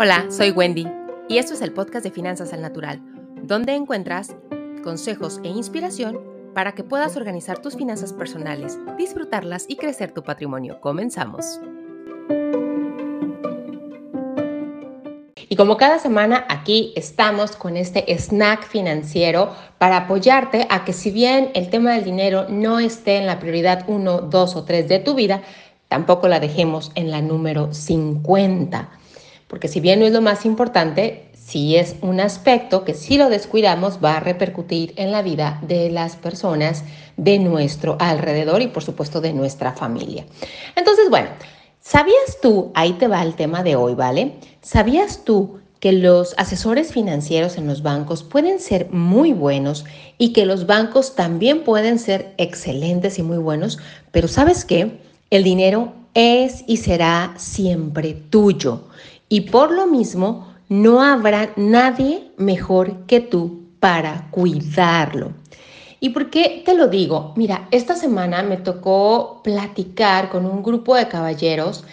Hola, soy Wendy y esto es el podcast de Finanzas al Natural, donde encuentras consejos e inspiración para que puedas organizar tus finanzas personales, disfrutarlas y crecer tu patrimonio. Comenzamos. Y como cada semana aquí estamos con este snack financiero para apoyarte a que si bien el tema del dinero no esté en la prioridad 1, 2 o 3 de tu vida, tampoco la dejemos en la número 50 porque si bien no es lo más importante, sí es un aspecto que si lo descuidamos va a repercutir en la vida de las personas de nuestro alrededor y por supuesto de nuestra familia. Entonces, bueno, ¿sabías tú, ahí te va el tema de hoy, ¿vale? ¿Sabías tú que los asesores financieros en los bancos pueden ser muy buenos y que los bancos también pueden ser excelentes y muy buenos, pero ¿sabes qué? El dinero es y será siempre tuyo y por lo mismo no habrá nadie mejor que tú para cuidarlo. ¿Y por qué te lo digo? Mira, esta semana me tocó platicar con un grupo de caballeros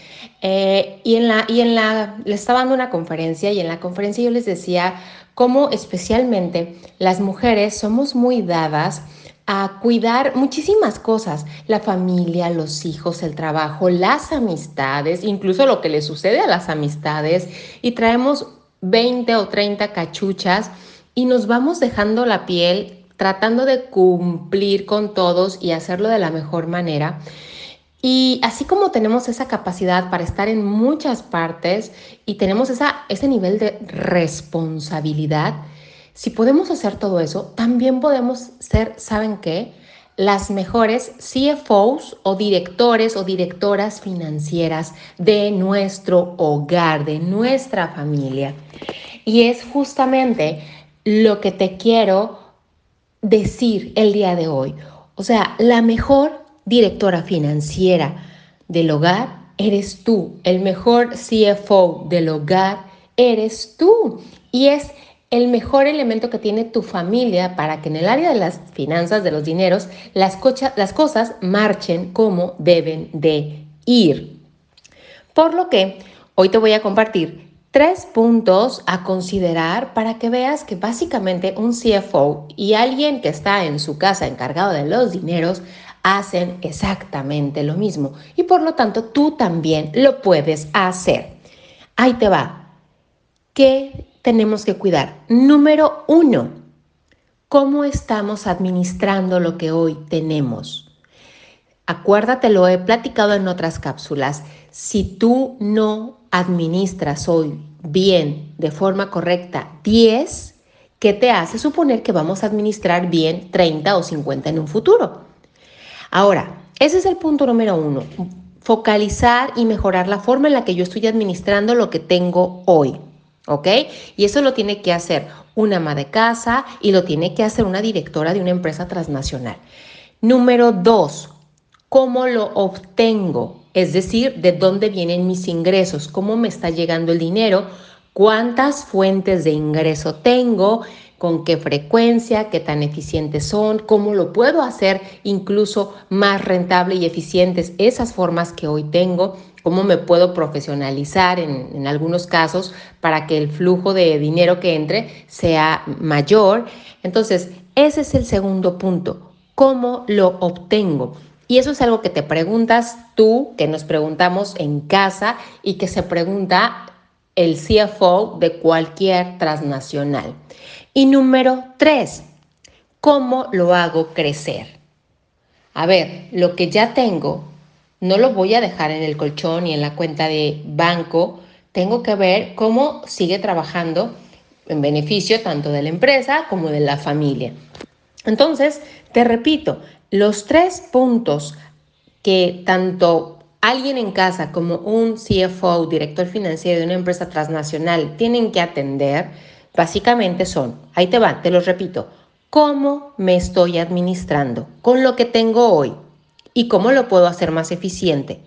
eh, y en la, y en la, les estaba dando una conferencia y en la conferencia yo les decía cómo especialmente las mujeres somos muy dadas a cuidar muchísimas cosas, la familia, los hijos, el trabajo, las amistades, incluso lo que le sucede a las amistades y traemos 20 o 30 cachuchas y nos vamos dejando la piel tratando de cumplir con todos y hacerlo de la mejor manera. Y así como tenemos esa capacidad para estar en muchas partes y tenemos esa, ese nivel de responsabilidad, si podemos hacer todo eso, también podemos ser, ¿saben qué? Las mejores CFOs o directores o directoras financieras de nuestro hogar, de nuestra familia. Y es justamente lo que te quiero decir el día de hoy. O sea, la mejor directora financiera del hogar eres tú. El mejor CFO del hogar eres tú. Y es el mejor elemento que tiene tu familia para que en el área de las finanzas, de los dineros, las, cosas marchen como deben de ir. Por lo que hoy te voy a compartir tres puntos a considerar para que veas que básicamente un CFO y alguien que está en su casa encargado de los dineros hacen exactamente lo mismo y por lo tanto tú también lo puedes hacer. Ahí te va. ¿Qué tenemos que cuidar? Número uno, ¿cómo estamos administrando lo que hoy tenemos? Acuérdate, lo he platicado en otras cápsulas. Si tú no administras hoy bien, de forma correcta, 10, ¿qué te hace suponer que vamos a administrar bien 30 o 50 en un futuro? Ahora, ese es el punto número uno. Focalizar y mejorar la forma en la que yo estoy administrando lo que tengo hoy. ¿Ok? Y eso lo tiene que hacer una ama de casa y lo tiene que hacer una directora de una empresa transnacional. Número dos, ¿cómo lo obtengo? Es decir, ¿de dónde vienen mis ingresos? ¿Cómo me está llegando el dinero? ¿Cuántas fuentes de ingreso tengo? ¿Con qué frecuencia? ¿Qué tan eficientes son? ¿Cómo lo puedo hacer incluso más rentable y eficientes esas formas que hoy tengo? cómo me puedo profesionalizar en, algunos casos para que el flujo de dinero que entre sea mayor. Entonces, ese es el segundo punto, ¿cómo lo obtengo? Y eso es algo que te preguntas tú, que nos preguntamos en casa y que se pregunta el CFO de cualquier transnacional. Y número tres, ¿cómo lo hago crecer? A ver, lo que ya tengo, no lo voy a dejar en el colchón y en la cuenta de banco. Tengo que ver cómo sigue trabajando en beneficio tanto de la empresa como de la familia. Entonces, te repito, los tres puntos que tanto alguien en casa como un CFO, director financiero de una empresa transnacional, tienen que atender, básicamente son, ahí te van, te los repito, cómo me estoy administrando con lo que tengo hoy, y cómo lo puedo hacer más eficiente.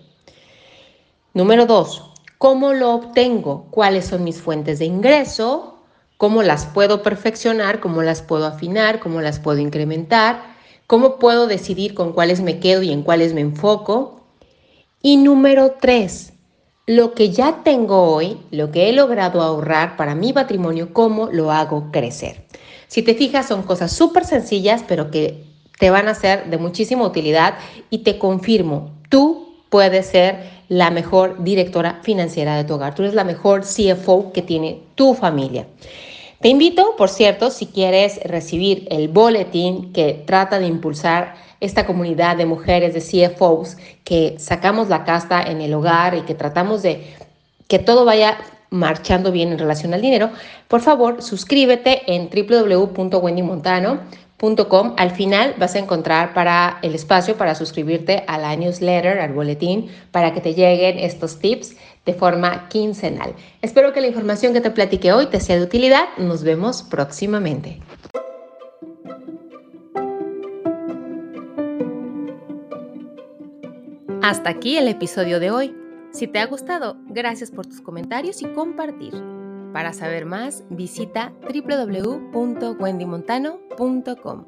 Número dos, ¿cómo lo obtengo? ¿Cuáles son mis fuentes de ingreso? ¿Cómo las puedo perfeccionar? ¿Cómo las puedo afinar? ¿Cómo las puedo incrementar? ¿Cómo puedo decidir con cuáles me quedo y en cuáles me enfoco? Y número tres, lo que ya tengo hoy, lo que he logrado ahorrar para mi patrimonio, cómo lo hago crecer. Si te fijas, son cosas súper sencillas, pero que te van a ser de muchísima utilidad y te confirmo, tú puedes ser la mejor directora financiera de tu hogar, tú eres la mejor CFO que tiene tu familia. Te invito, por cierto, si quieres recibir el boletín que trata de impulsar esta comunidad de mujeres, de CFOs, que sacamos la casta en el hogar y que tratamos de que todo vaya marchando bien en relación al dinero, por favor suscríbete en www.wendymontano.com. Al final vas a encontrar para el espacio para suscribirte a la newsletter, al boletín, para que te lleguen estos tips de forma quincenal. Espero que la información que te platiqué hoy te sea de utilidad. Nos vemos próximamente. Hasta aquí el episodio de hoy. Si te ha gustado, gracias por tus comentarios y compartir. Para saber más, visita www.wendymontano.com.